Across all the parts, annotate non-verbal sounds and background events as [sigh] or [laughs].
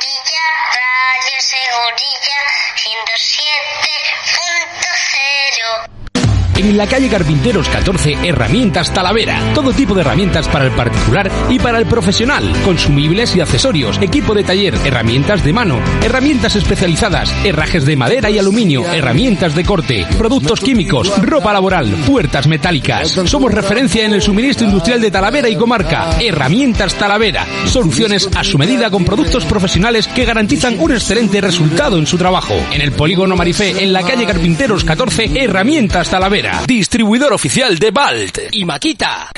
迪迦 En la calle Carpinteros 14, Herramientas Talavera. Todo tipo de herramientas para el particular y para el profesional. Consumibles y accesorios, equipo de taller, herramientas de mano, herramientas especializadas, herrajes de madera y aluminio, herramientas de corte, productos químicos, ropa laboral, puertas metálicas. Somos referencia en el suministro industrial de Talavera y comarca. Herramientas Talavera. Soluciones a su medida con productos profesionales que garantizan un excelente resultado en su trabajo. En el polígono Marifé, en la calle Carpinteros 14, Herramientas Talavera. Distribuidor oficial de Balt y Maquita.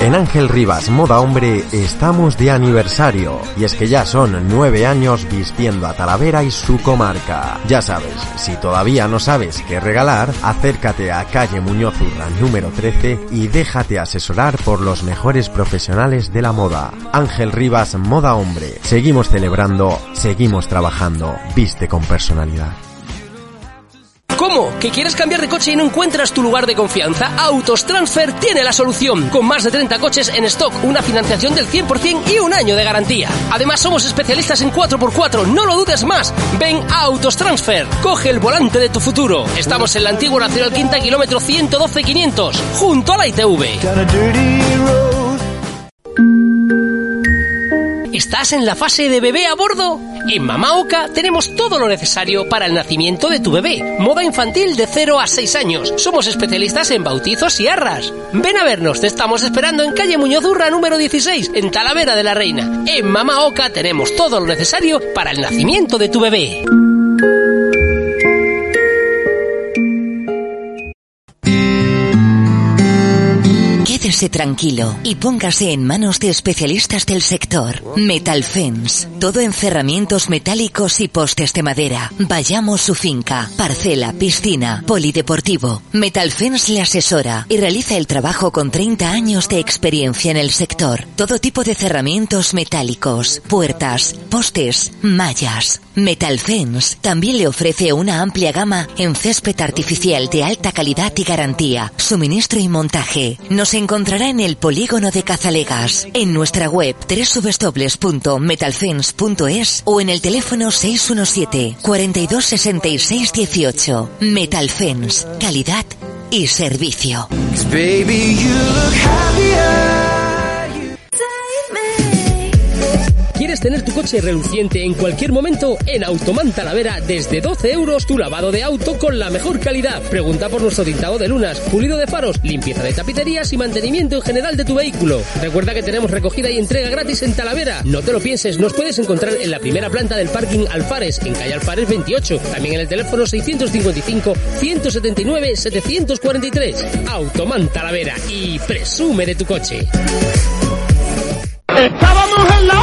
En Ángel Rivas Moda Hombre estamos de aniversario y es que ya son nueve años vistiendo a Talavera y su comarca. Ya sabes, si todavía no sabes qué regalar, acércate a calle Muñoz Urra número 13 y déjate asesorar por los mejores profesionales de la moda. Ángel Rivas Moda Hombre. Seguimos celebrando, seguimos trabajando. Viste con personalidad. ¿Cómo? ¿Que quieres cambiar de coche y no encuentras tu lugar de confianza? Autos Transfer tiene la solución. Con más de 30 coches en stock, una financiación del 100% y un año de garantía. Además, somos especialistas en 4x4, no lo dudes más. Ven a Autos Transfer. Coge el volante de tu futuro. Estamos en la antigua Nacional Quinta, kilómetro 112-500, junto a la ITV. ¿Estás en la fase de bebé a bordo? En Mama Oca tenemos todo lo necesario para el nacimiento de tu bebé. Moda infantil de 0 a 6 años. Somos especialistas en bautizos y arras. Ven a vernos, te estamos esperando en calle Muñozurra número 16, en Talavera de la Reina. En Mama Oca tenemos todo lo necesario para el nacimiento de tu bebé. Quédese tranquilo y póngase en manos de especialistas del sector. Metal Fence. Todo en cerramientos metálicos y postes de madera. Vayamos su finca, parcela, piscina, polideportivo. Metal Fence le asesora y realiza el trabajo con 30 años de experiencia en el sector. Todo tipo de cerramientos metálicos, puertas, postes, mallas. Metal Fence también le ofrece una amplia gama en césped artificial de alta calidad y garantía, suministro y montaje. Nos encontrará en el polígono de Cazalegas, en nuestra web www.metalfence.es o en el teléfono 617 42 66 18. Metal Fence, calidad y servicio. ¿Quieres tener tu coche reluciente en cualquier momento? En Automan Talavera, desde 12 euros tu lavado de auto con la mejor calidad. Pregunta por nuestro tintado de lunas, pulido de faros, limpieza de tapicerías y mantenimiento en general de tu vehículo. Recuerda que tenemos recogida y entrega gratis en Talavera. No te lo pienses, nos puedes encontrar en la primera planta del parking Alfares, en calle Alfares 28. También en el teléfono 655-179-743. Automan Talavera y presume de tu coche. Estábamos en la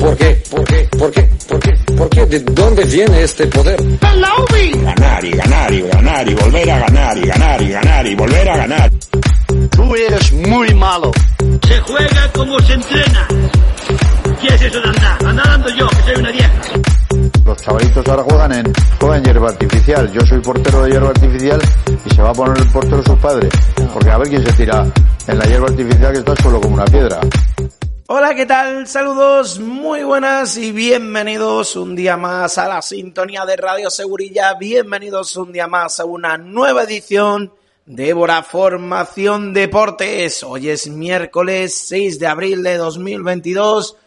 ¿Por qué? ¿Por qué? ¿Por qué? ¿Por qué? ¿Por qué? ¿De dónde viene este poder? En la UBI. Ganar y ganar y ganar y volver a ganar y ganar y ganar y volver a ganar. Tú eres muy malo. Se juega como se entrena. ¿Qué es eso de andar? Andando yo, que soy una vieja. Los chavalitos ahora juegan en, juegan hierba artificial. Yo soy portero de hierba artificial y se va a poner el portero sus padres. Porque a ver quién se tira en la hierba artificial que está solo como una piedra. Hola, ¿qué tal? Saludos, muy buenas y bienvenidos un día más a la sintonía de Radio Segurilla. Bienvenidos un día más a una nueva edición de Bora Formación Deportes. Hoy es miércoles 6 de abril de 2022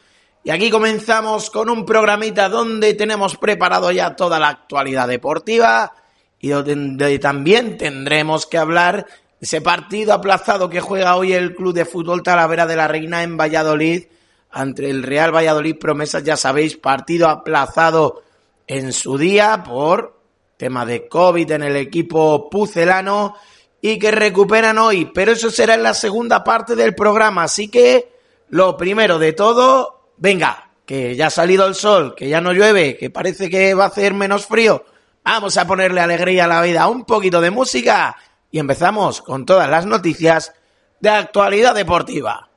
y aquí comenzamos con un programita donde tenemos preparado ya toda la actualidad deportiva y donde también tendremos que hablar ese partido aplazado que juega hoy el Club de Fútbol Talavera de la Reina en Valladolid ante el Real Valladolid Promesas, ya sabéis, partido aplazado en su día por tema de COVID en el equipo pucelano y que recuperan hoy, pero eso será en la segunda parte del programa, así que lo primero de todo, venga, que ya ha salido el sol, que ya no llueve, que parece que va a hacer menos frío, vamos a ponerle alegría a la vida, un poquito de música y empezamos con todas las noticias de actualidad deportiva.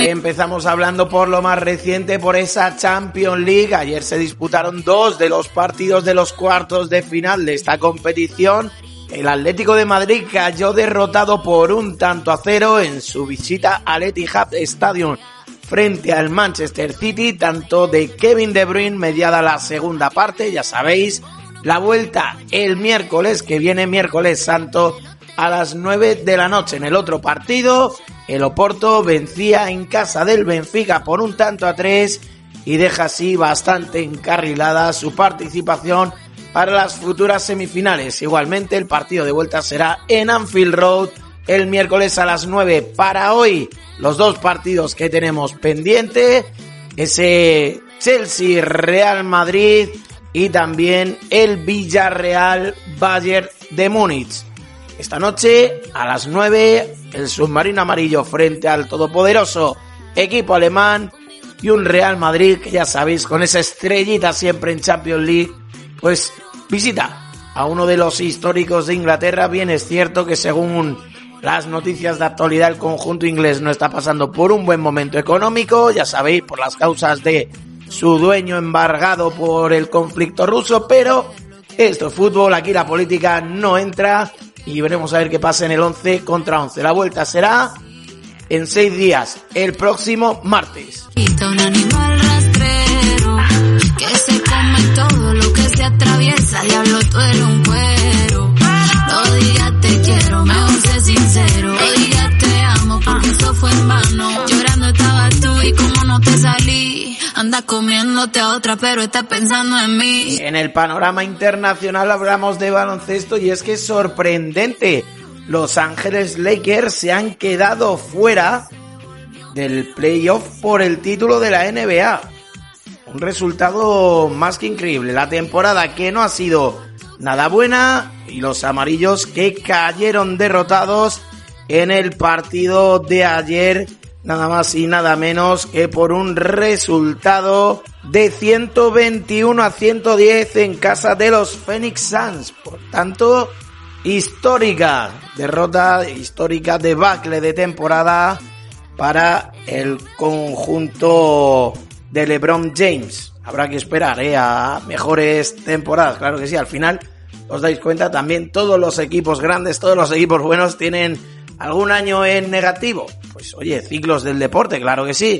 Empezamos hablando por lo más reciente, por esa Champions League. Ayer se disputaron dos de los partidos de los cuartos de final de esta competición. El Atlético de Madrid cayó derrotado por un tanto a cero en su visita al Etihad Stadium frente al Manchester City, tanto de Kevin De Bruyne mediada la segunda parte, ya sabéis, la vuelta el miércoles que viene, miércoles santo, a las 9 de la noche. En el otro partido, el Oporto vencía en casa del Benfica por un tanto a tres y deja así bastante encarrilada su participación para las futuras semifinales. Igualmente, el partido de vuelta será en Anfield Road el miércoles a las 9. Para hoy, los dos partidos que tenemos pendiente, ese Chelsea Real Madrid y también el Villarreal Bayern de Múnich. Esta noche, a las 9, el submarino amarillo frente al todopoderoso equipo alemán y un Real Madrid que ya sabéis, con esa estrellita siempre en Champions League, pues visita a uno de los históricos de Inglaterra. Bien es cierto que según las noticias de actualidad el conjunto inglés no está pasando por un buen momento económico, ya sabéis, por las causas de su dueño embargado por el conflicto ruso, pero esto es fútbol, aquí la política no entra y veremos a ver qué pasa en el 11 contra 11. La vuelta será en seis días, el próximo martes. En. En el panorama internacional hablamos de baloncesto y es que es sorprendente. Los Ángeles Lakers se han quedado fuera del playoff por el título de la NBA. Un resultado más que increíble. La temporada que no ha sido nada buena y los amarillos que cayeron derrotados en el partido de ayer nada más y nada menos que por un resultado de 121 a 110 en casa de los Phoenix Suns. Por tanto, histórica derrota, histórica debacle de temporada para el conjunto de LeBron James. Habrá que esperar ¿eh? a mejores temporadas, claro que sí. Al final, os dais cuenta, también todos los equipos grandes, todos los equipos buenos tienen algún año en negativo. Pues oye, ciclos del deporte, claro que sí.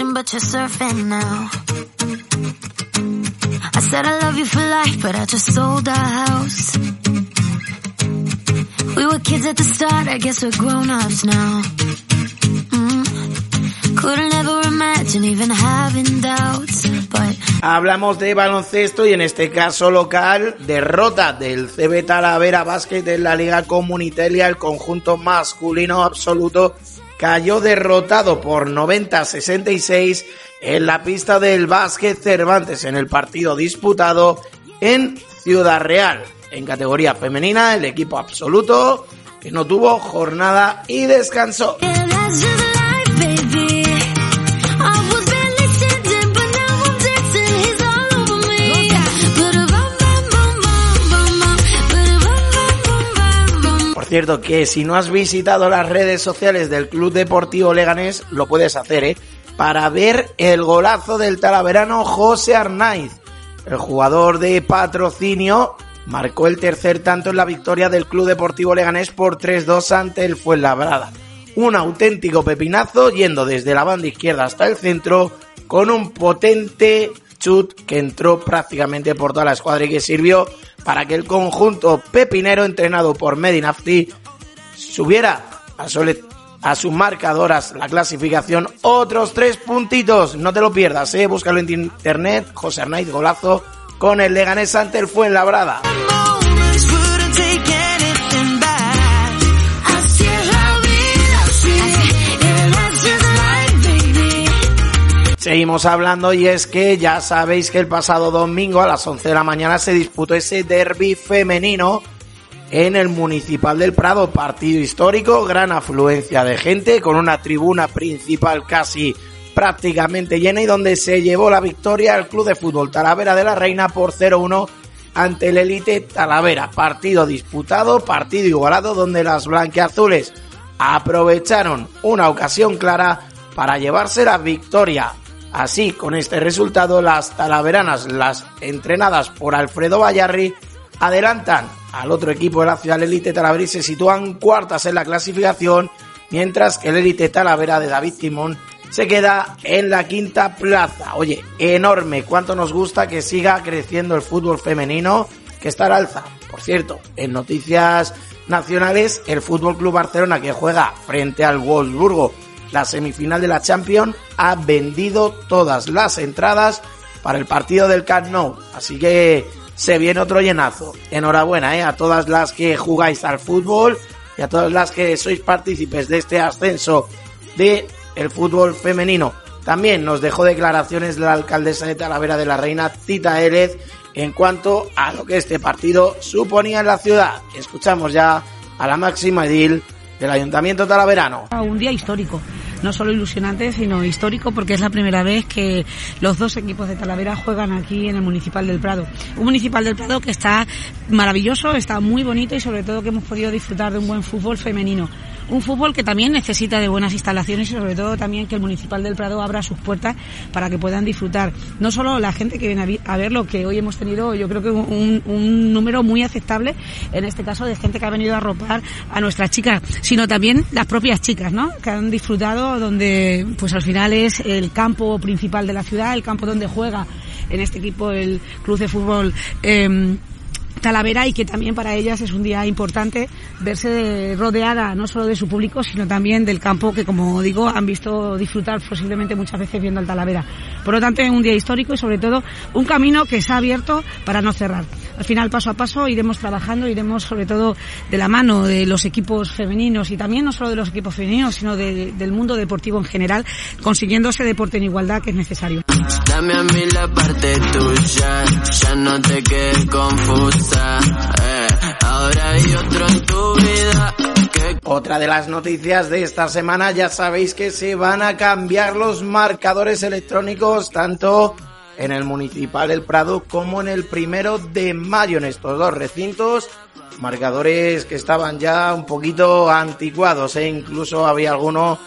Hablamos de baloncesto y en este caso local, derrota del CB Talavera Basket en la Liga Comunitaria, el conjunto masculino absoluto cayó derrotado por 90-66 en la pista del básquet Cervantes en el partido disputado en Ciudad Real. En categoría femenina, el equipo absoluto que no tuvo jornada y descansó. Cierto, que si no has visitado las redes sociales del Club Deportivo Leganés, lo puedes hacer, ¿eh? Para ver el golazo del talaverano José Arnaiz. El jugador de patrocinio marcó el tercer tanto en la victoria del Club Deportivo Leganés por 3-2 ante el Fuenlabrada. Un auténtico pepinazo yendo desde la banda izquierda hasta el centro con un potente chut que entró prácticamente por toda la escuadra y que sirvió para que el conjunto pepinero entrenado por Medinafti subiera a, sole, a sus marcadoras la clasificación otros tres puntitos. No te lo pierdas, eh, búscalo en internet. José Arnaiz golazo con el Leganés ante el Fuenlabrada. Seguimos hablando y es que ya sabéis que el pasado domingo a las 11 de la mañana se disputó ese derby femenino en el Municipal del Prado, partido histórico, gran afluencia de gente con una tribuna principal casi prácticamente llena y donde se llevó la victoria al Club de Fútbol Talavera de la Reina por 0-1 ante el Elite Talavera. Partido disputado, partido igualado donde las blanqueazules aprovecharon una ocasión clara para llevarse la victoria. Así, con este resultado, las talaveranas, las entrenadas por Alfredo Vallarri, adelantan al otro equipo de la ciudad, el Elite Talavera, y se sitúan cuartas en la clasificación, mientras que el Elite Talavera de David Timón se queda en la quinta plaza. Oye, enorme, cuánto nos gusta que siga creciendo el fútbol femenino, que está al alza. Por cierto, en noticias nacionales, el Fútbol Club Barcelona que juega frente al Wolfsburgo la semifinal de la Champions ha vendido todas las entradas para el partido del Camp. Así que se viene otro llenazo. Enhorabuena ¿eh? a todas las que jugáis al fútbol y a todas las que sois partícipes de este ascenso de el fútbol femenino. También nos dejó declaraciones la alcaldesa de Talavera de la Reina, Tita Élez, en cuanto a lo que este partido suponía en la ciudad. Escuchamos ya a la máxima edil del Ayuntamiento Talaverano. Un día histórico, no solo ilusionante, sino histórico porque es la primera vez que los dos equipos de Talavera juegan aquí en el Municipal del Prado. Un Municipal del Prado que está maravilloso, está muy bonito y sobre todo que hemos podido disfrutar de un buen fútbol femenino un fútbol que también necesita de buenas instalaciones y sobre todo también que el Municipal del Prado abra sus puertas para que puedan disfrutar. No solo la gente que viene a ver lo que hoy hemos tenido, yo creo que un, número muy aceptable, en este caso de gente que ha venido a arropar a nuestras chicas, sino también las propias chicas, ¿no? Que han disfrutado donde, pues al final es el campo principal de la ciudad, el campo donde juega en este equipo el Club de Fútbol. Eh, Talavera y que también para ellas es un día importante verse rodeada no solo de su público sino también del campo que como digo han visto disfrutar posiblemente muchas veces viendo el Talavera. Por lo tanto es un día histórico y sobre todo un camino que se ha abierto para no cerrar. Al final paso a paso iremos trabajando, iremos sobre todo de la mano de los equipos femeninos y también no solo de los equipos femeninos sino de, del mundo deportivo en general consiguiendo ese deporte en igualdad que es necesario. Dame a mí la parte tuya, ya no te quedes confusa. Eh, ahora hay otro en tu vida. Que... Otra de las noticias de esta semana, ya sabéis que se van a cambiar los marcadores electrónicos tanto en el Municipal El Prado como en el primero de mayo en estos dos recintos. Marcadores que estaban ya un poquito anticuados e incluso había alguno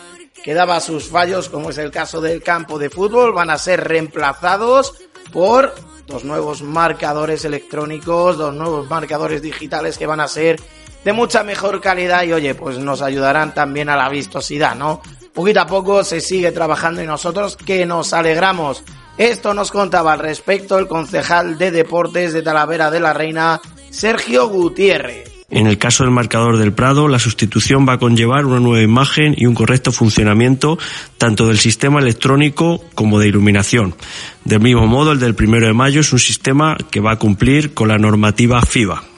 que daba sus fallos, como es el caso del campo de fútbol, van a ser reemplazados por dos nuevos marcadores electrónicos, dos nuevos marcadores digitales que van a ser de mucha mejor calidad y oye, pues nos ayudarán también a la vistosidad, ¿no? Poquito a poco se sigue trabajando y nosotros que nos alegramos. Esto nos contaba al respecto el concejal de deportes de Talavera de la Reina, Sergio Gutiérrez. En el caso del marcador del Prado, la sustitución va a conllevar una nueva imagen y un correcto funcionamiento tanto del sistema electrónico como de iluminación. Del mismo modo, el del primero de mayo es un sistema que va a cumplir con la normativa FIBA.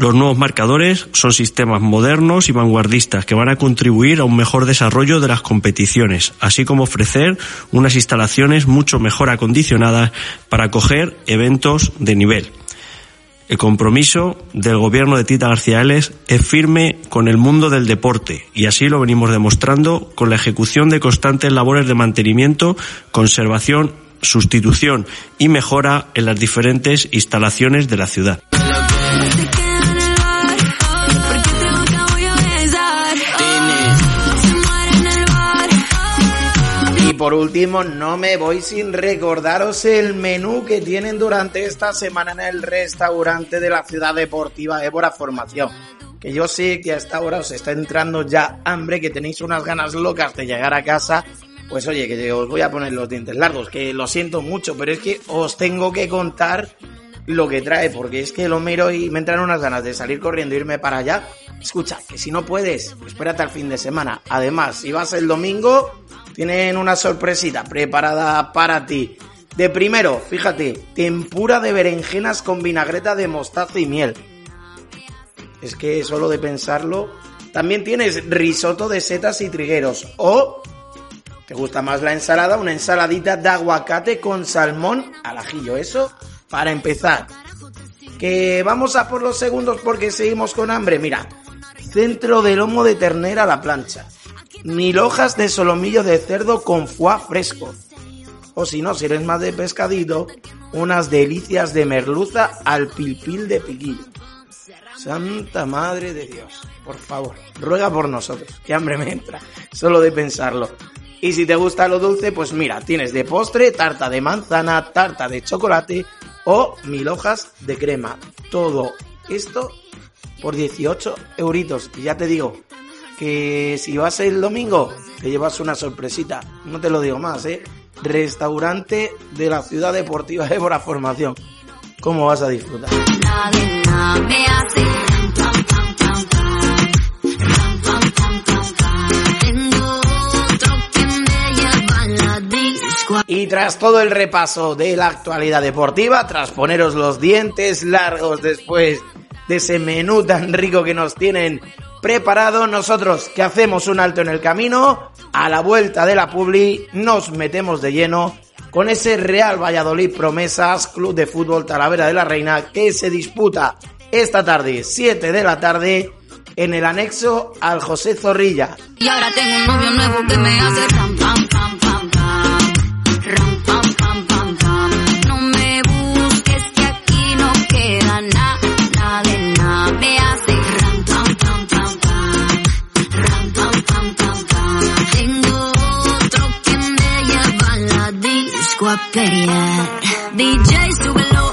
Los nuevos marcadores son sistemas modernos y vanguardistas que van a contribuir a un mejor desarrollo de las competiciones, así como ofrecer unas instalaciones mucho mejor acondicionadas para acoger eventos de nivel. El compromiso del gobierno de Tita García Eles es firme con el mundo del deporte y así lo venimos demostrando con la ejecución de constantes labores de mantenimiento, conservación, sustitución y mejora en las diferentes instalaciones de la ciudad. Por último, no me voy sin recordaros el menú que tienen durante esta semana en el restaurante de la ciudad deportiva Évora Formación. Que yo sé que a esta hora os está entrando ya hambre, que tenéis unas ganas locas de llegar a casa. Pues oye, que os voy a poner los dientes largos, que lo siento mucho, pero es que os tengo que contar lo que trae, porque es que lo miro y me entran unas ganas de salir corriendo e irme para allá. Escucha, que si no puedes, espérate al fin de semana. Además, si vas el domingo, tienen una sorpresita preparada para ti. De primero, fíjate, tempura de berenjenas con vinagreta de mostaza y miel. Es que solo de pensarlo. También tienes risotto de setas y trigueros. O, ¿te gusta más la ensalada? Una ensaladita de aguacate con salmón al ajillo. Eso para empezar. Que vamos a por los segundos porque seguimos con hambre. Mira, centro de lomo de ternera a la plancha. Mil hojas de solomillo de cerdo con foie fresco. O si no, si eres más de pescadito, unas delicias de merluza al pilpil de piquillo. Santa Madre de Dios, por favor, ruega por nosotros, que hambre me entra, solo de pensarlo. Y si te gusta lo dulce, pues mira, tienes de postre tarta de manzana, tarta de chocolate o mil hojas de crema. Todo esto por 18 euritos. Y ya te digo que si vas el domingo, te llevas una sorpresita. No te lo digo más, ¿eh? Restaurante de la Ciudad Deportiva Évora Formación. ¿Cómo vas a disfrutar? Y tras todo el repaso de la actualidad deportiva, tras poneros los dientes largos después de ese menú tan rico que nos tienen preparado, nosotros que hacemos un alto en el camino, a la vuelta de la Publi nos metemos de lleno con ese Real Valladolid Promesas Club de Fútbol Talavera de la Reina que se disputa esta tarde, 7 de la tarde, en el anexo al José Zorrilla. Y ahora tengo un nuevo que me hace a pelear. DJ súbelo,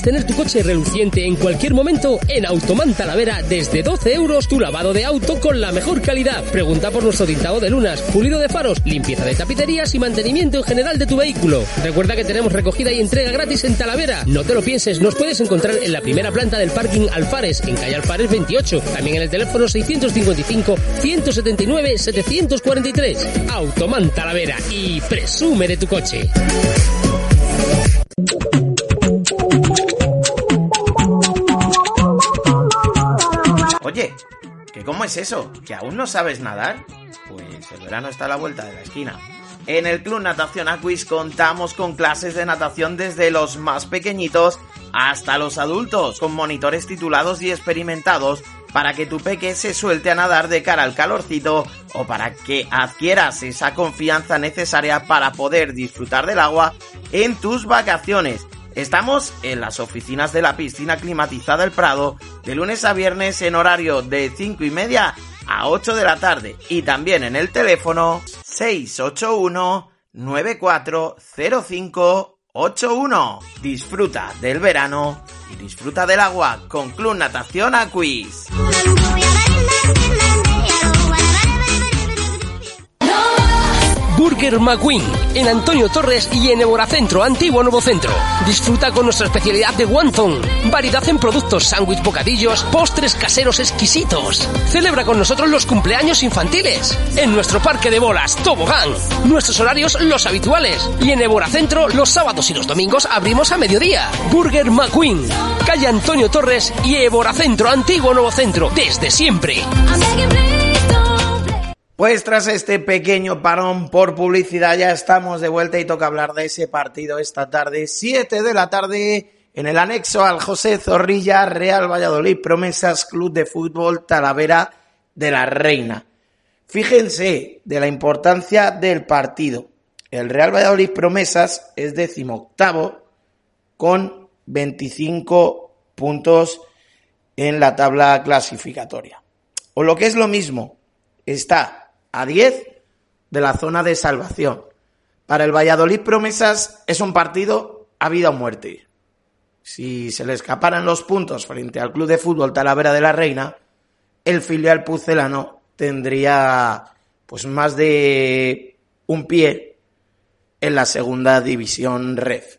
¿Quieres tener tu coche reluciente en cualquier momento? En Automan Talavera, desde 12 euros tu lavado de auto con la mejor calidad. Pregunta por nuestro tintado de lunas, pulido de faros, limpieza de tapicerías y mantenimiento en general de tu vehículo. Recuerda que tenemos recogida y entrega gratis en Talavera. No te lo pienses, nos puedes encontrar en la primera planta del parking Alfares, en calle Alfares 28. También en el teléfono 655 179 743. Automan Talavera y presume de tu coche. Oye, ¿que cómo es eso? ¿Que aún no sabes nadar? Pues el verano está a la vuelta de la esquina. En el Club Natación Aquis contamos con clases de natación desde los más pequeñitos hasta los adultos, con monitores titulados y experimentados para que tu peque se suelte a nadar de cara al calorcito o para que adquieras esa confianza necesaria para poder disfrutar del agua en tus vacaciones. Estamos en las oficinas de la piscina climatizada El Prado de lunes a viernes en horario de 5 y media a 8 de la tarde y también en el teléfono 681 940581. Disfruta del verano y disfruta del agua con Club Natación Aquis. Burger McQueen, en Antonio Torres y en Centro, Antiguo Nuevo Centro. Disfruta con nuestra especialidad de wonton, variedad en productos, sándwich, bocadillos, postres caseros exquisitos. Celebra con nosotros los cumpleaños infantiles. En nuestro parque de bolas, Tobogán. Nuestros horarios los habituales. Y en Centro, los sábados y los domingos abrimos a mediodía. Burger McQueen, calle Antonio Torres y Centro, Antiguo Nuevo Centro, desde siempre. Pues tras este pequeño parón por publicidad ya estamos de vuelta y toca hablar de ese partido esta tarde, 7 de la tarde, en el anexo al José Zorrilla, Real Valladolid, Promesas Club de Fútbol Talavera de la Reina. Fíjense de la importancia del partido. El Real Valladolid Promesas es decimoctavo con 25 puntos en la tabla clasificatoria. O lo que es lo mismo, está a 10 de la zona de salvación. Para el Valladolid Promesas es un partido a vida o muerte. Si se le escaparan los puntos frente al Club de Fútbol Talavera de la Reina, el filial pucelano tendría pues más de un pie en la segunda división REF.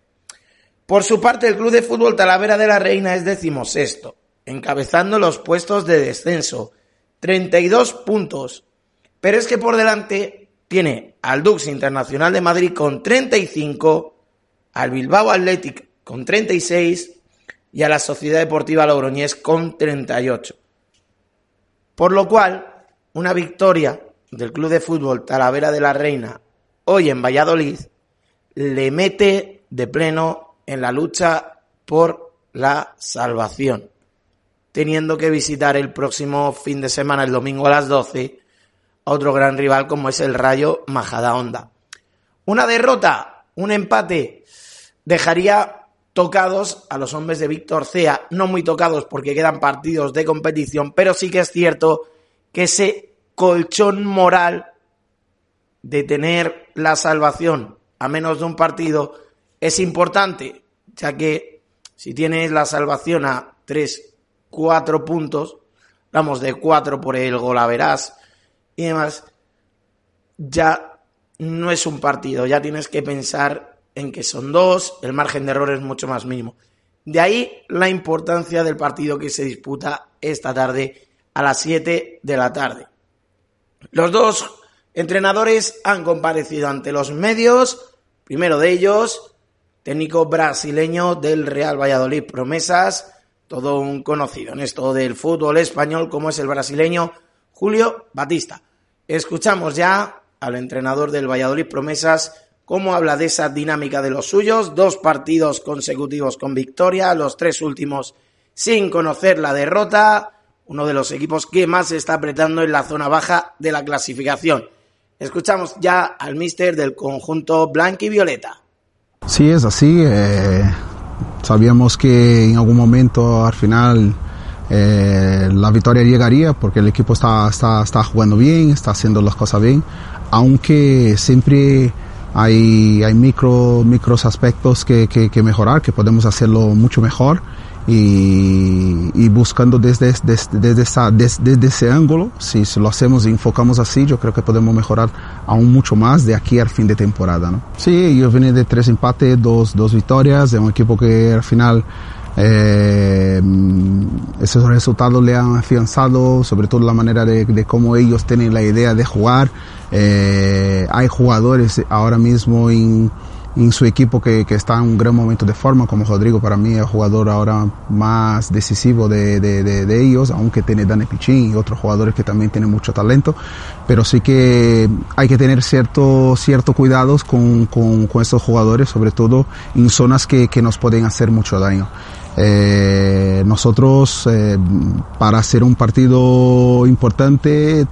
Por su parte, el Club de Fútbol Talavera de la Reina es decimosexto, encabezando los puestos de descenso. 32 puntos pero es que por delante tiene al Dux Internacional de Madrid con 35, al Bilbao Athletic con 36 y a la Sociedad Deportiva Logroñés con 38. Por lo cual, una victoria del Club de Fútbol Talavera de la Reina hoy en Valladolid le mete de pleno en la lucha por la salvación, teniendo que visitar el próximo fin de semana, el domingo a las 12, a otro gran rival como es el Rayo Majadahonda. Una derrota, un empate, dejaría tocados a los hombres de Víctor Cea, no muy tocados porque quedan partidos de competición, pero sí que es cierto que ese colchón moral de tener la salvación a menos de un partido es importante, ya que si tienes la salvación a 3, 4 puntos, vamos de 4 por el golaveras y demás, ya no es un partido, ya tienes que pensar en que son dos, el margen de error es mucho más mínimo. De ahí la importancia del partido que se disputa esta tarde a las 7 de la tarde. Los dos entrenadores han comparecido ante los medios, primero de ellos, técnico brasileño del Real Valladolid Promesas, todo un conocido en esto del fútbol español como es el brasileño Julio Batista. Escuchamos ya al entrenador del Valladolid Promesas cómo habla de esa dinámica de los suyos, dos partidos consecutivos con victoria, los tres últimos sin conocer la derrota, uno de los equipos que más se está apretando en la zona baja de la clasificación. Escuchamos ya al mister del conjunto blanco y violeta. Sí, es así. Eh, sabíamos que en algún momento al final eh, la victoria llegaría porque el equipo está, está, está jugando bien, está haciendo las cosas bien, aunque siempre hay, hay micro, micros aspectos que, que, que mejorar, que podemos hacerlo mucho mejor y, y buscando desde, desde, desde, esa, desde, ese ángulo, si, si, lo hacemos y enfocamos así, yo creo que podemos mejorar aún mucho más de aquí al fin de temporada. ¿no? Sí, yo vine de tres empates, dos, dos victorias, de un equipo que al final eh, esos resultados le han afianzado, sobre todo la manera de, de cómo ellos tienen la idea de jugar. Eh, hay jugadores ahora mismo en en su equipo que, que, está en un gran momento de forma, como Rodrigo para mí es el jugador ahora más decisivo de, de, de, de ellos, aunque tiene Dani Pichín y otros jugadores que también tienen mucho talento, pero sí que hay que tener cierto, cierto cuidados con, con, con estos jugadores, sobre todo en zonas que, que nos pueden hacer mucho daño. Eh, nosotros eh, para hacer un partido importante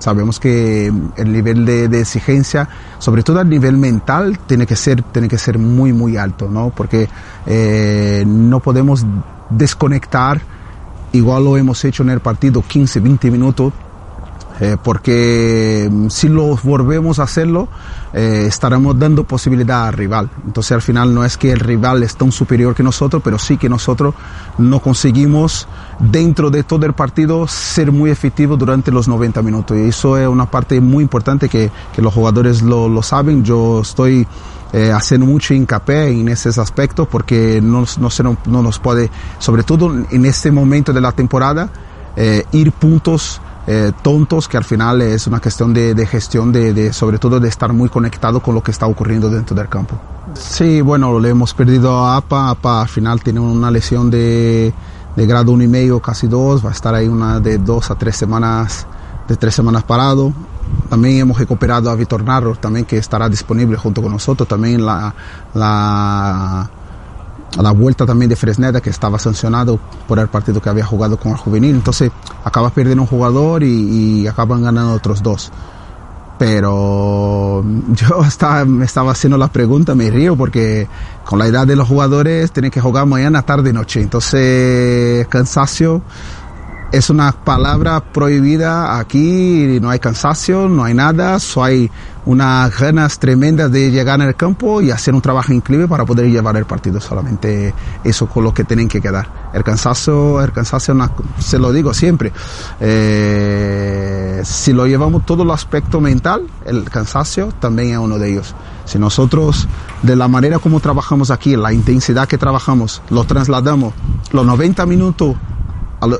Sabemos que el nivel de, de, exigencia, sobre todo a nivel mental, tiene que ser, tiene que ser muy, muy alto, ¿no? Porque eh, no podemos desconectar, igual lo hemos hecho en el partido 15, 20 minutos, eh, porque si lo volvemos a hacerlo, eh, estaremos dando posibilidad al rival. Entonces al final no es que el rival es tan superior que nosotros, pero sí que nosotros no conseguimos dentro de todo el partido ser muy efectivos durante los 90 minutos. Y eso es una parte muy importante que, que los jugadores lo, lo saben. Yo estoy eh, haciendo mucho hincapié en esos aspectos porque no, no, se, no, no nos puede, sobre todo en este momento de la temporada, eh, ir puntos eh, tontos que al final es una cuestión de, de gestión, de, de, sobre todo de estar muy conectado con lo que está ocurriendo dentro del campo. Sí, bueno, le hemos perdido a APA, APA al final tiene una lesión de, de grado uno y medio, casi dos, va a estar ahí una de dos a tres semanas, de tres semanas parado. También hemos recuperado a Vitor Narro, también que estará disponible junto con nosotros, también la, la a la vuelta también de Fresneda que estaba sancionado por el partido que había jugado con el juvenil. Entonces acabas perdiendo un jugador y, y acaban ganando otros dos. Pero [laughs] yo estaba, me estaba haciendo la pregunta, me río porque con la edad de los jugadores tienen que jugar mañana, tarde y noche. Entonces cansancio es una palabra prohibida aquí, no hay cansancio, no hay nada, solo hay unas ganas tremendas de llegar al campo y hacer un trabajo increíble para poder llevar el partido. Solamente eso con lo que tienen que quedar. El cansancio, el cansancio, se lo digo siempre. Eh, si lo llevamos todo el aspecto mental, el cansancio también es uno de ellos. Si nosotros, de la manera como trabajamos aquí, la intensidad que trabajamos, lo trasladamos los 90 minutos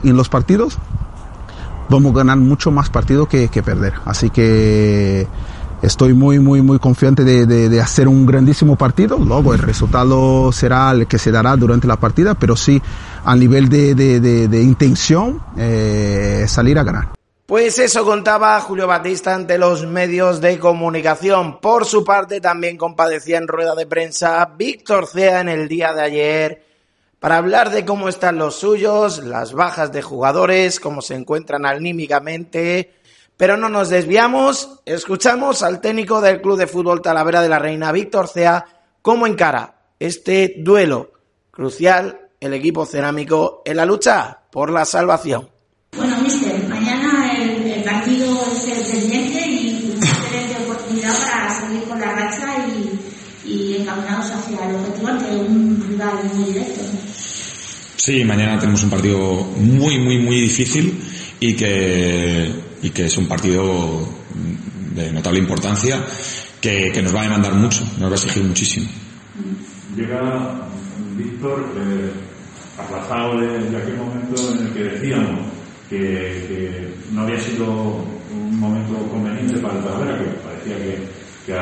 en los partidos, vamos a ganar mucho más partidos que, que perder. Así que estoy muy, muy, muy confiante de, de, de, hacer un grandísimo partido. Luego el resultado será el que se dará durante la partida, pero sí a nivel de, de intención eh, salir a ganar. Pues eso contaba Julio Batista ante los medios de comunicación. Por su parte también compadecía en rueda de prensa Víctor Cea en el día de ayer para hablar de cómo están los suyos, las bajas de jugadores, cómo se encuentran anímicamente, pero no nos desviamos, escuchamos al técnico del Club de Fútbol Talavera de la Reina, Víctor Cea, cómo encara este duelo crucial el equipo cerámico en la lucha por la salvación. Bueno, mister, mañana el, el partido es el pendiente y una excelente oportunidad para seguir con la racha y, y encaminados hacia el objetivo ante un rival muy directo. Sí, mañana tenemos un partido muy, muy, muy difícil y que, y que es un partido de notable importancia que, que nos va a demandar mucho, nos va a exigir muchísimo. Llega Víctor eh, aplazado de, aquel momento en el que decíamos que, que no había sido un momento conveniente para el Talavera, que parecía que, que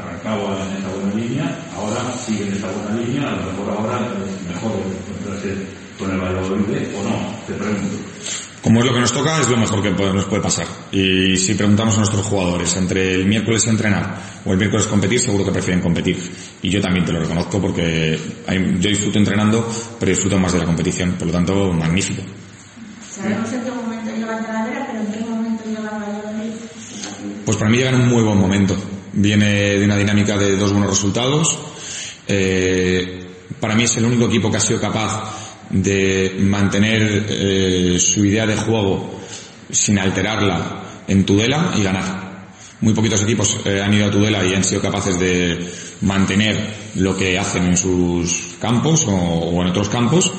arrancaba en esa buena línea, ahora sigue en esa buena línea, a lo mejor ahora es mejor encontrarse con el Valladolid o no, te pregunto. Como es lo que nos toca, es lo mejor que nos puede pasar. Y si preguntamos a nuestros jugadores entre el miércoles entrenar o el miércoles competir, seguro que prefieren competir. Y yo también te lo reconozco porque yo disfruto entrenando, pero disfruto más de la competición. Por lo tanto, magnífico. Sabemos en qué momento llega el Talavera, pero en qué momento el Valladolid. Pues para mí llega en un muy buen momento. Viene de una dinámica de dos buenos resultados. Eh, para mí es el único equipo que ha sido capaz de mantener eh, su idea de juego sin alterarla en Tudela y ganar. Muy poquitos equipos eh, han ido a Tudela y han sido capaces de mantener lo que hacen en sus campos o, o en otros campos,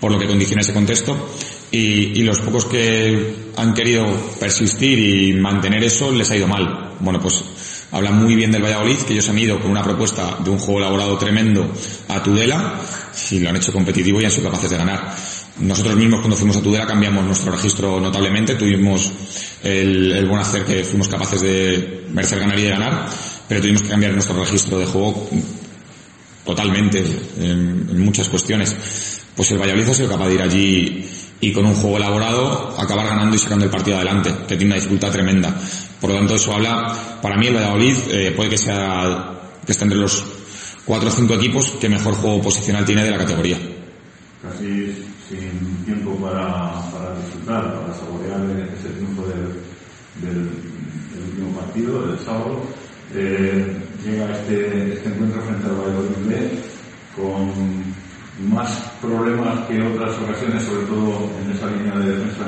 por lo que condiciona ese contexto. Y, y los pocos que han querido persistir y mantener eso les ha ido mal. Bueno, pues hablan muy bien del Valladolid, que ellos han ido con una propuesta de un juego elaborado tremendo a Tudela y lo han hecho competitivo y han sido capaces de ganar. Nosotros mismos cuando fuimos a Tudela cambiamos nuestro registro notablemente, tuvimos el, buen hacer que fuimos capaces de merecer ganar y de ganar, pero tuvimos que cambiar nuestro registro de juego totalmente en, en muchas cuestiones. Pues el Valladolid ha sido capaz de ir allí y con un juego elaborado acabar ganando y sacando el partido adelante, que tiene una dificultad tremenda. Por lo tanto, eso habla, para mí el Valladolid eh, puede que sea, que esté entre los cuatro o cinco equipos que mejor juego posicional tiene de la categoría. casi sin tiempo para, para disfrutar, para saborear ese triunfo del, del, del último partido, del sábado. Eh, llega este, este encuentro frente al Valladolid con más problemas que otras ocasiones, sobre todo en esa línea de defensa.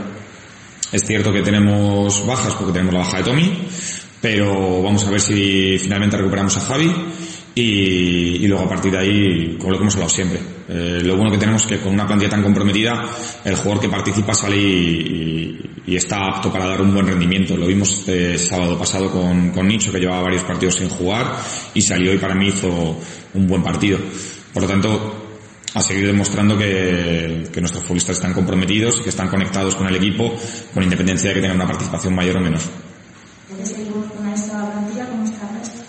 Es cierto que tenemos bajas porque tenemos la baja de Tommy, pero vamos a ver si finalmente recuperamos a Javi y, luego a partir de ahí, como lo que hemos hablado siempre. Eh, lo bueno que tenemos es que con una plantilla tan comprometida, el jugador que participa sale y, está apto para dar un buen rendimiento. Lo vimos este sábado pasado con, con Nicho, que llevaba varios partidos sin jugar y salió y para mí hizo un buen partido. Por lo tanto, a seguir demostrando que, nuestros futbolistas están comprometidos que están conectados con el equipo, con independencia de que tengan una participación mayor o menor. ¿De qué seguimos con esta plantilla? ¿Cómo está el resto?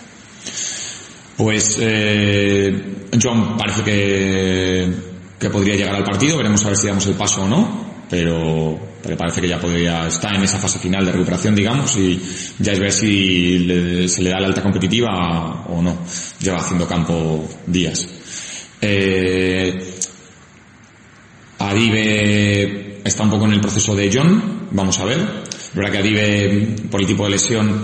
Pues eh, John parece que, que podría llegar al partido, veremos a ver si damos el paso o no, pero, parece que ya podría estar en esa fase final de recuperación, digamos, y ya es ver si se le da la alta competitiva o no. Lleva haciendo campo días. Eh, Adive está un poco en el proceso de John, vamos a ver. Es verdad que Adive, por el tipo de lesión,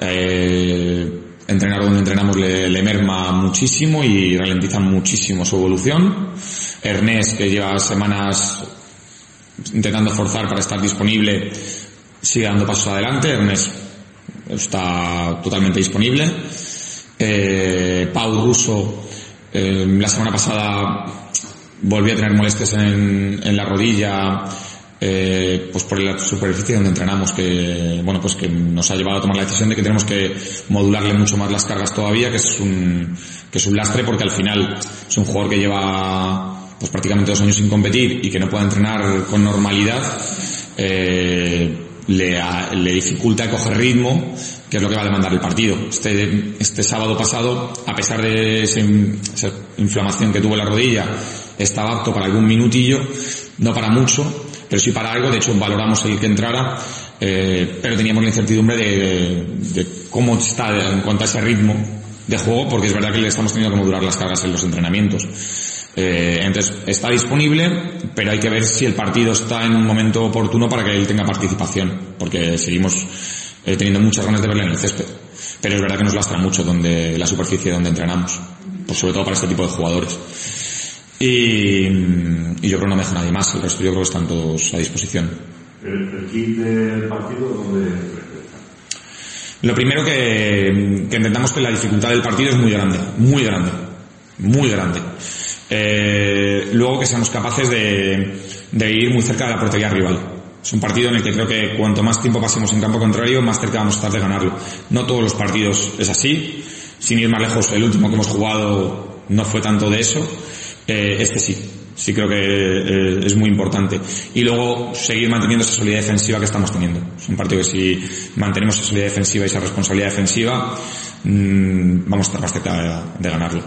eh, entrenar donde entrenamos le, merma muchísimo y ralentiza muchísimo su evolución. Ernest, que lleva semanas intentando forzar para estar disponible, sigue dando pasos adelante. Ernest está totalmente disponible. Eh, Pau Russo, eh, la semana pasada volvió a tener molestias en la rodilla, eh, pues por la superficie donde entrenamos, que bueno, pues que nos ha llevado a tomar la decisión de que tenemos que modularle mucho más las cargas todavía, que es un, que es un lastre porque al final es un jugador que lleva pues prácticamente dos años sin competir y que no puede entrenar con normalidad, eh, le, a- le dificulta coger ritmo, que es lo que va a demandar el partido. Este, este sábado pasado, a pesar de ese- esa inflamación que tuvo en la rodilla, estaba apto para algún minutillo, no para mucho, pero sí para algo, de hecho valoramos el que entrara, eh, pero teníamos la incertidumbre de, cómo está en cuanto a ese ritmo de juego, porque es verdad que le estamos teniendo que modular las cargas en los entrenamientos. Eh, entonces está disponible, pero hay que ver si el partido está en un momento oportuno para que él tenga participación, porque seguimos eh, teniendo muchas ganas de verle en el césped. Pero es verdad que nos lastra mucho donde la superficie donde entrenamos, pues sobre todo para este tipo de jugadores. Y, y yo creo que no me deja nadie más, el resto yo creo que están todos a disposición. El, el kit del partido, ¿dónde Lo primero que, que intentamos que la dificultad del partido es muy grande, muy grande, muy grande. Eh, luego que seamos capaces de, de ir muy cerca de la portería rival. Es un partido en el que creo que cuanto más tiempo pasemos en campo contrario, más cerca vamos a estar de ganarlo. No todos los partidos es así. Sin ir más lejos, el último que hemos jugado no fue tanto de eso. Eh, este sí. Sí creo que eh, es muy importante. Y luego seguir manteniendo esa solidez defensiva que estamos teniendo. Es un partido que si mantenemos esa solidez defensiva y esa responsabilidad defensiva, mmm, vamos a estar más cerca de, de ganarlo.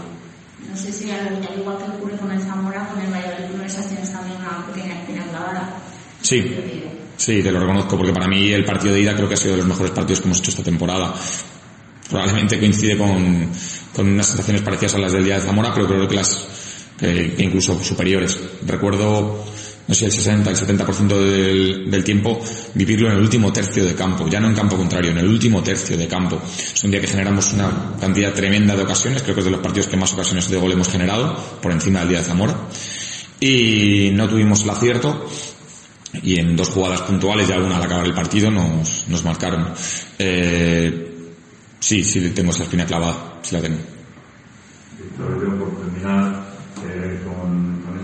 No sé si al, al igual que ocurre con el Zamora, con el Valladolid Promesas tienes también una pequeña espina clavada. Sí, sí, te lo reconozco, porque para mí el partido de ida creo que ha sido de los mejores partidos que hemos hecho esta temporada. Probablemente coincide con, con unas sensaciones parecidas a las del día de Zamora, pero creo que las que incluso superiores. Recuerdo, no sé, el 60, el 70% del, del tiempo vivirlo en el último tercio de campo, ya no en campo contrario, en el último tercio de campo. Es un día que generamos una cantidad tremenda de ocasiones, creo que es de los partidos que más ocasiones de gol hemos generado, por encima del día de Zamora. Y no tuvimos el acierto, y en dos jugadas puntuales y alguna al acabar el partido nos, nos marcaron. Eh, sí, sí tengo esa espina clavada, sí la tengo. Eh,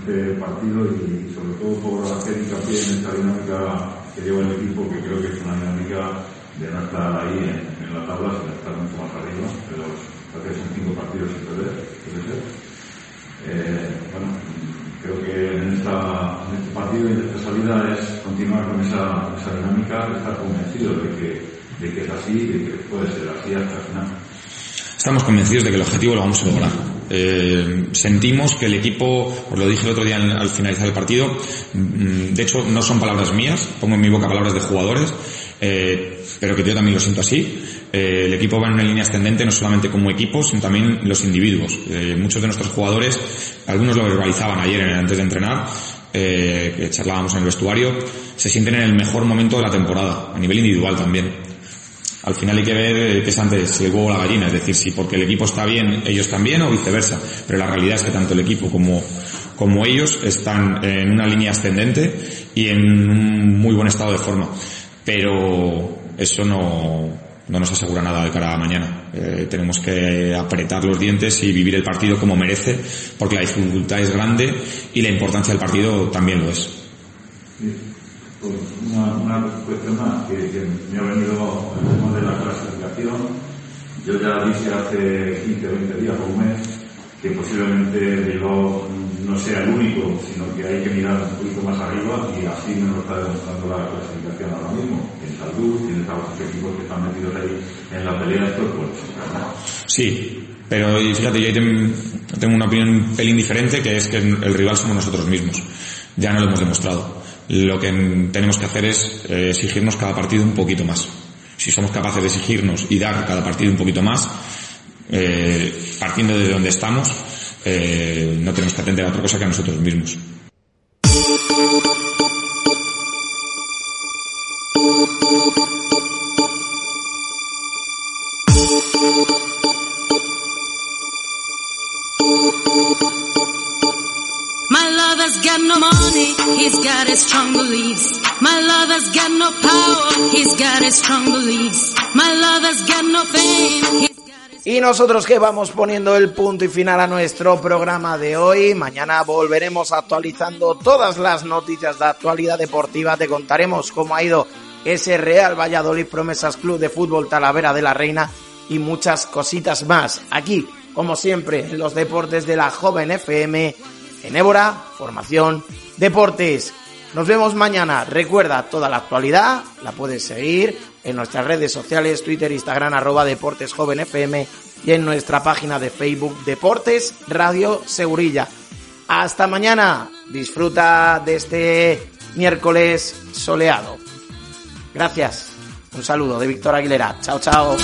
este partido y sobre todo por hacer hincapié en esta dinámica que lleva el equipo, que creo que es una dinámica de no estar ahí en, en la tabla, sino estar mucho más arriba, pero que son cinco partidos sin perder. Eh, bueno, creo que en, este partido y en esta salida es continuar con esa, esa dinámica, estar convencido de que, de que es así y de que puede ser así hasta el final. Estamos convencidos de que el objetivo lo vamos a lograr. Eh, sentimos que el equipo, os lo dije el otro día al, al finalizar el partido, mm, de hecho no son palabras mías, pongo en mi boca palabras de jugadores, eh, pero que yo también lo siento así. Eh, el equipo va en una línea ascendente no solamente como equipo, sino también los individuos. Muchos de nuestros jugadores, algunos lo verbalizaban ayer antes de entrenar, que charlábamos en el vestuario, se sienten en el mejor momento de la temporada, a nivel individual también. Al final hay que ver qué es antes, el huevo o la gallina, es decir, si porque el equipo está bien, ellos también o viceversa. Pero la realidad es que tanto el equipo como, como ellos están en una línea ascendente y en un muy buen estado de forma. Pero eso no, no nos asegura nada de cara a mañana. Eh, tenemos que apretar los dientes y vivir el partido como merece, porque la dificultad es grande y la importancia del partido también lo es. Pues una, una, cuestión más que, que, me ha venido el tema de la clasificación. Yo ya dije hace 15 o 20 días o un mes que posiblemente Bilbao no sea el único, sino que hay que mirar un poquito más arriba y así nos lo está demostrando la clasificación ahora mismo. En salud, tienes a otros equipos que están metidos ahí en la pelea, esto pues, ¿no? Sí, pero fíjate, yo tengo una opinión un pelín diferente, que es que el rival somos nosotros mismos. Ya no lo hemos demostrado. Lo que tenemos que hacer es eh, exigirnos cada partido un poquito más. Si somos capaces de exigirnos y dar cada partido un poquito más, eh, partiendo de donde estamos, eh, no tenemos que atender a otra cosa que a nosotros mismos. Y nosotros que vamos poniendo el punto y final a nuestro programa de hoy. Mañana volveremos actualizando todas las noticias de actualidad deportiva. Te contaremos cómo ha ido ese Real Valladolid Promesas Club de Fútbol Talavera de la Reina y muchas cositas más. Aquí, como siempre, en los deportes de la Joven FM, en Évora, Formación, Deportes. Nos vemos mañana. Recuerda, toda la actualidad la puedes seguir en nuestras redes sociales, Twitter, Instagram, arroba Deportes Joven FM y en nuestra página de Facebook Deportes Radio Segurilla. Hasta mañana. Disfruta de este miércoles soleado. Gracias. Un saludo de Víctor Aguilera. Chao, chao.